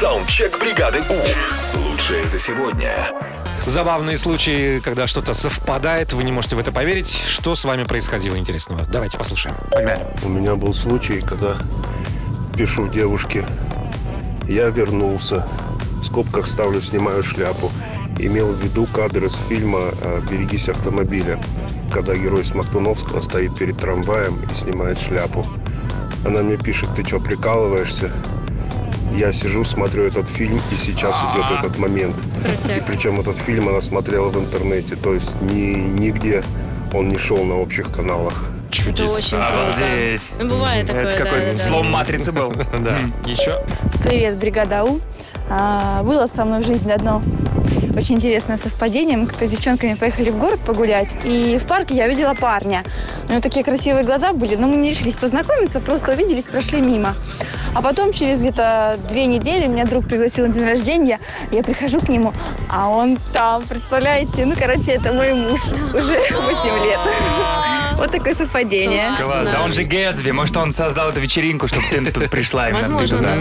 Саундчек бригады У. Лучшее за сегодня. Забавные случаи, когда что-то совпадает, вы не можете в это поверить. Что с вами происходило интересного? Давайте послушаем. Погнали. У меня был случай, когда пишу девушке, я вернулся, в скобках ставлю, снимаю шляпу. Имел в виду кадр из фильма э, «Берегись автомобиля», когда герой Смоктуновского стоит перед трамваем и снимает шляпу. Она мне пишет, ты что, прикалываешься? Я сижу, смотрю этот фильм, и сейчас идет этот момент. И причем этот фильм она смотрела в интернете, то есть ни, нигде он не шел на общих каналах. Это очень круто. Обалдеть. Ну, бывает такое, Это да, какой да, да. слом матрицы был. Да. Еще? Привет, бригада У. А, было со мной в жизни одно очень интересное совпадение. Мы как-то с девчонками поехали в город погулять, и в парке я увидела парня. У него такие красивые глаза были, но мы не решились познакомиться, просто увиделись, прошли мимо. А потом, через где-то две недели, меня друг пригласил на день рождения, я прихожу к нему, а он там, представляете? Ну, короче, это мой муж уже 8 лет. Вот такое совпадение. Класс. Да он же Гэтсби. Может, он создал эту вечеринку, чтобы ты тут пришла именно Возможно, да.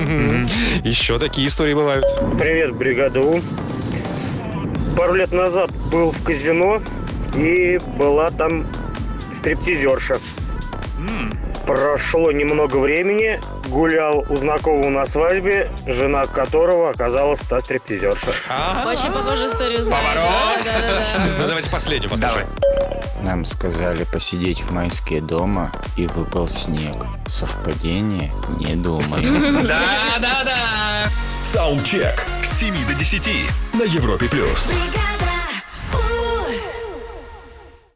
Еще такие истории бывают. Привет, бригада У. Пару лет назад был в казино и была там стриптизерша. Прошло немного времени, гулял у знакомого на свадьбе, жена которого оказалась та стриптизерша. Очень похожую историю знаю. Поворот. Да, да, да, да. Ну, давайте последнюю послушаем. Нам сказали посидеть в майске дома, и выпал снег. Совпадение? Не думаю. Да, да, да. Саундчек с 7 до 10 на Европе+. плюс. бригада